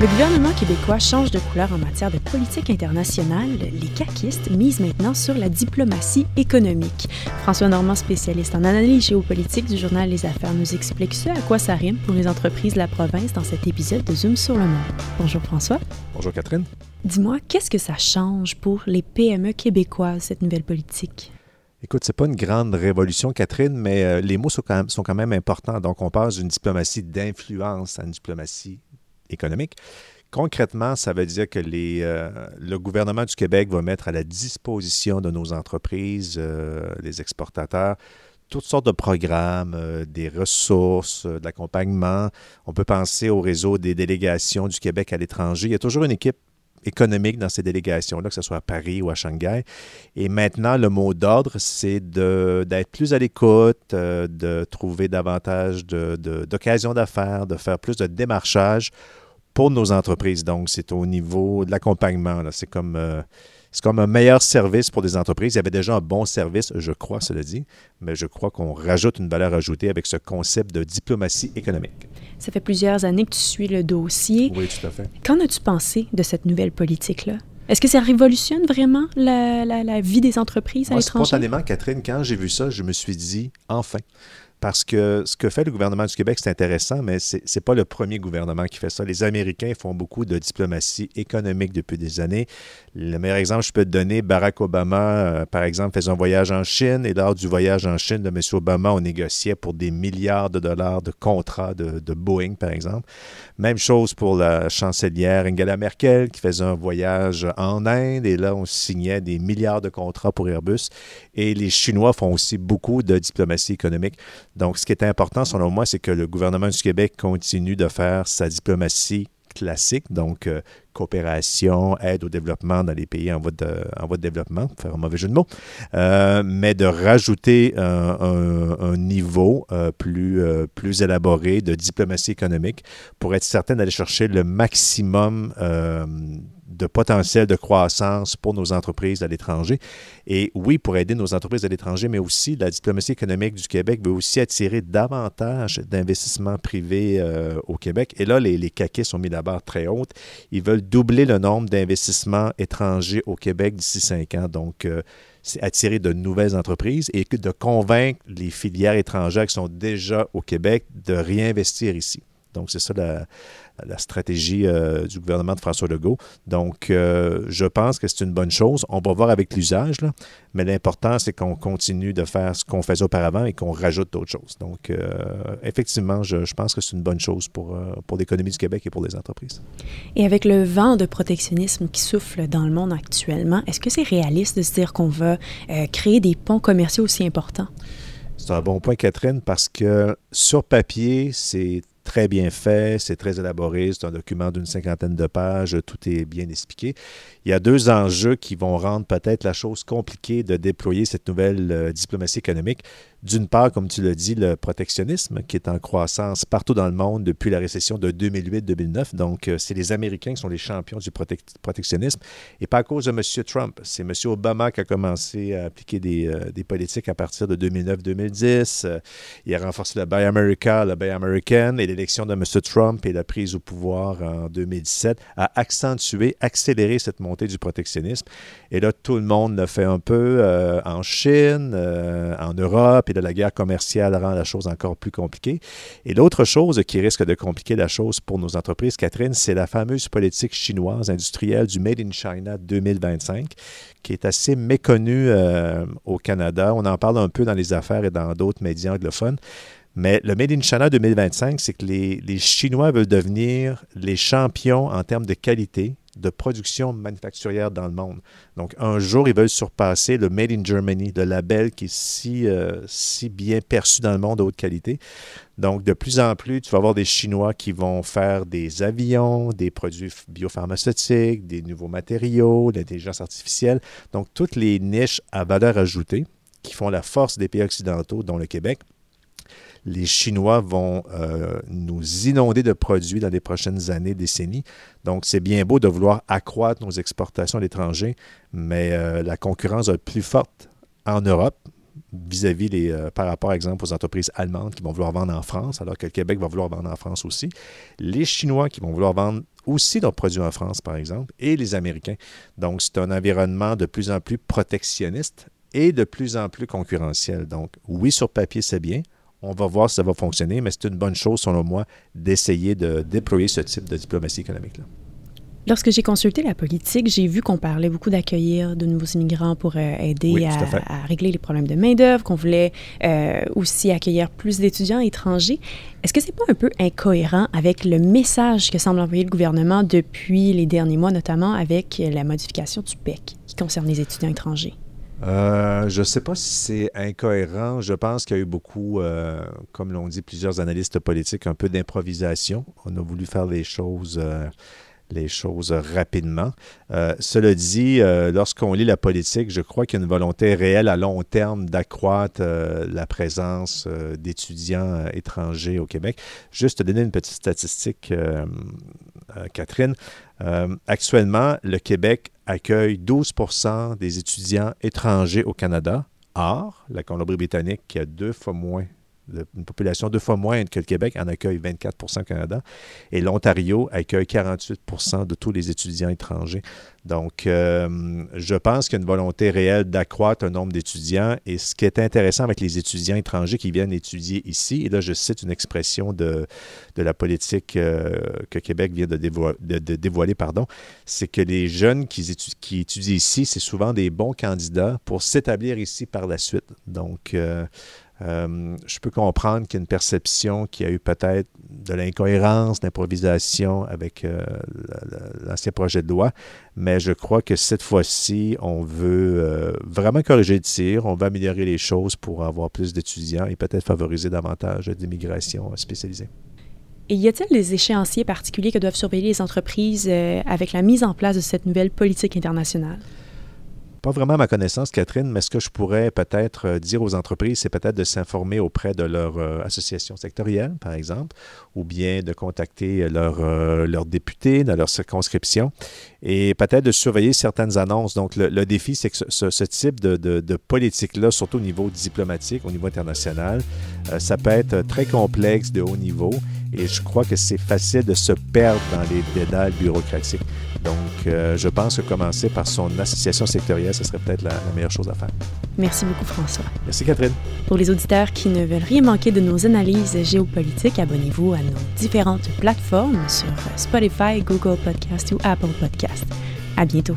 Le gouvernement québécois change de couleur en matière de politique internationale. Les caquistes misent maintenant sur la diplomatie économique. François Normand, spécialiste en analyse géopolitique du journal Les Affaires, nous explique ce à quoi ça rime pour les entreprises de la province dans cet épisode de Zoom sur le monde. Bonjour François. Bonjour Catherine. Dis-moi, qu'est-ce que ça change pour les PME québécoises, cette nouvelle politique? Écoute, c'est pas une grande révolution, Catherine, mais euh, les mots sont quand, même, sont quand même importants. Donc, on passe d'une diplomatie d'influence à une diplomatie économique. Concrètement, ça veut dire que euh, le gouvernement du Québec va mettre à la disposition de nos entreprises, euh, les exportateurs, toutes sortes de programmes, euh, des ressources, de l'accompagnement. On peut penser au réseau des délégations du Québec à l'étranger. Il y a toujours une équipe économique dans ces délégations-là, que ce soit à Paris ou à Shanghai. Et maintenant, le mot d'ordre, c'est d'être plus à l'écoute, de trouver davantage d'occasions d'affaires, de faire plus de démarchage pour nos entreprises. Donc, c'est au niveau de l'accompagnement. C'est comme, euh, c'est comme un meilleur service pour des entreprises. Il y avait déjà un bon service, je crois, cela dit, mais je crois qu'on rajoute une valeur ajoutée avec ce concept de diplomatie économique. Ça fait plusieurs années que tu suis le dossier. Oui, tout à fait. Qu'en as-tu pensé de cette nouvelle politique-là? Est-ce que ça révolutionne vraiment la, la, vie des entreprises à l'étranger? Spontanément, Catherine, quand j'ai vu ça, je me suis dit, enfin, parce que ce que fait le gouvernement du Québec, c'est intéressant, mais ce n'est pas le premier gouvernement qui fait ça. Les Américains font beaucoup de diplomatie économique depuis des années. Le meilleur exemple, je peux te donner, Barack Obama, euh, par exemple, faisait un voyage en Chine et lors du voyage en Chine de M. Obama, on négociait pour des milliards de dollars de contrats de Boeing, par exemple. Même chose pour la chancelière Angela Merkel qui faisait un voyage en Inde et là, on signait des milliards de contrats pour Airbus. Et les Chinois font aussi beaucoup de diplomatie économique. Donc, ce qui est important, selon moi, c'est que le gouvernement du Québec continue de faire sa diplomatie classique, donc euh, coopération, aide au développement dans les pays en voie de, développement, pour faire un mauvais jeu de mots, euh, mais de rajouter un, niveau euh, plus, plus élaboré de diplomatie économique pour être certain d'aller chercher le maximum de potentiel de croissance pour nos entreprises à l'étranger. Et oui, pour aider nos entreprises à l'étranger, mais aussi la diplomatie économique du Québec veut aussi attirer davantage d'investissements privés euh, au Québec. Et là, les, caquets ont mis la barre très haute. Ils veulent doubler le nombre d'investissements étrangers au Québec d'ici cinq ans. Donc, euh, c'est attirer de nouvelles entreprises et de convaincre les filières étrangères qui sont déjà au Québec de réinvestir ici. Donc, c'est ça la, la stratégie euh, du gouvernement de François Legault. Donc, euh, je pense que c'est une bonne chose. On va voir avec l'usage, mais l'important, c'est qu'on continue de faire ce qu'on faisait auparavant et qu'on rajoute d'autres choses. Donc, euh, effectivement, je, je, pense que c'est une bonne chose pour, pour l'économie du Québec et pour les entreprises. Et avec le vent de protectionnisme qui souffle dans le monde actuellement, est-ce que c'est réaliste de se dire qu'on va créer des ponts commerciaux aussi importants? C'est un bon point, Catherine, parce que sur papier, c'est très bien fait, c'est très élaboré, c'est un document d'une cinquantaine de pages, tout est bien expliqué. Il y a deux enjeux qui vont rendre peut-être la chose compliquée de déployer cette nouvelle euh, diplomatie économique. D'une part, comme tu l'as dit, le protectionnisme qui est en croissance partout dans le monde depuis la récession de 2008-2009. Donc, euh, c'est les Américains qui sont les champions du protectionnisme et pas à cause de M. Trump. C'est M. Obama qui a commencé à appliquer des, euh, des politiques à partir de 2009-2010. Euh, il a renforcé le Buy America, le Buy American et l'élection de M. Trump et la prise au pouvoir en 2017 a accentué, accéléré cette montée du protectionnisme. Et là, tout le monde le fait un peu en Chine, en Europe et de la guerre commerciale rend la chose encore plus compliquée. Et l'autre chose qui risque de compliquer la chose pour nos entreprises, Catherine, c'est la fameuse politique chinoise industrielle du Made in China 2025, qui est assez méconnue euh, au Canada. On en parle un peu dans les affaires et dans d'autres médias anglophones. Mais le Made in China 2025, c'est que les, les, Chinois veulent devenir les champions en termes de qualité de production manufacturière dans le monde. Donc, un jour, ils veulent surpasser le Made in Germany, le label qui est si, euh, si bien perçu dans le monde de haute qualité. Donc, de plus en plus, tu vas avoir des Chinois qui vont faire des avions, des produits biopharmaceutiques, des nouveaux matériaux, l'intelligence artificielle. Donc, toutes les niches à valeur ajoutée qui font la force des pays occidentaux, dont le Québec les Chinois vont euh, nous inonder de produits dans les prochaines années, décennies. Donc, c'est bien beau de vouloir accroître nos exportations à l'étranger, mais euh, la concurrence être plus forte en Europe vis-à-vis euh, par rapport, par exemple, aux entreprises allemandes qui vont vouloir vendre en France, alors que le Québec va vouloir vendre en France aussi. Les Chinois qui vont vouloir vendre aussi donc produits en France, par exemple, et les Américains. Donc, c'est un environnement de plus en plus protectionniste et de plus en plus concurrentiel. Donc, oui, sur papier, c'est bien. On va voir si ça va fonctionner, mais c'est une bonne chose, selon moi, d'essayer de déployer ce type de diplomatie économique-là. Lorsque j'ai consulté la politique, j'ai vu qu'on parlait beaucoup d'accueillir de nouveaux immigrants pour euh, aider à, régler les problèmes de main-d'œuvre, qu'on voulait euh, aussi accueillir plus d'étudiants étrangers. Est-ce que c'est pas un peu incohérent avec le message que semble envoyer le gouvernement depuis les derniers mois, notamment avec la modification du PEC qui concerne les étudiants étrangers? Euh, je ne sais pas si c'est incohérent. Je pense qu'il y a eu beaucoup, comme l'ont dit plusieurs analystes politiques, un peu d'improvisation. On a voulu faire les choses les choses rapidement. Euh, cela dit, euh, lorsqu'on lit la politique, je crois qu'il y a une volonté réelle à long terme d'accroître euh, la présence d'étudiants étrangers au Québec. Juste te donner une petite statistique, Catherine. actuellement, le Québec accueille 12 des étudiants étrangers au Canada. Or, la Colombie-Britannique, qui a deux fois moins une population deux fois moins que le Québec en accueille 24% au Canada. Et l'Ontario accueille 48% de tous les étudiants étrangers. Donc, euh, je pense qu'il y a une volonté réelle d'accroître le nombre d'étudiants. Et ce qui est intéressant avec les étudiants étrangers qui viennent étudier ici, et là, je cite une expression de, de la politique euh, que Québec vient de, dévoiler, pardon, c'est que les jeunes qui, qui étudient ici, c'est souvent des bons candidats pour s'établir ici par la suite. Donc, euh, euh, je peux comprendre qu'il y a une perception qui a eu peut-être de l'incohérence, d'improvisation avec euh, l'ancien projet de loi, mais je crois que cette fois-ci, on veut euh, vraiment corriger le tir, on veut améliorer les choses pour avoir plus d'étudiants et peut-être favoriser davantage d'immigration spécialisée. Et y a-t-il des échéanciers particuliers que doivent surveiller les entreprises avec la mise en place de cette nouvelle politique internationale? Pas vraiment à ma connaissance, Catherine, mais ce que je pourrais peut-être euh, dire aux entreprises, c'est peut-être de s'informer auprès de leur euh, association sectorielle, par exemple, ou bien de contacter leurs euh, leur députés dans leur circonscription et peut-être de surveiller certaines annonces. Donc, le, défi, c'est que ce, type de, de, politique-là, surtout au niveau diplomatique, au niveau international, ça peut être très complexe de haut niveau et je crois que c'est facile de se perdre dans les dédales bureaucratiques. Donc, je pense que commencer par son association sectorielle, ce serait peut-être la, meilleure chose à faire. Merci beaucoup, François. Merci, Catherine. Pour les auditeurs qui ne veulent rien manquer de nos analyses géopolitiques, abonnez-vous à nos différentes plateformes sur Spotify, Google Podcast ou Apple Podcast. À bientôt.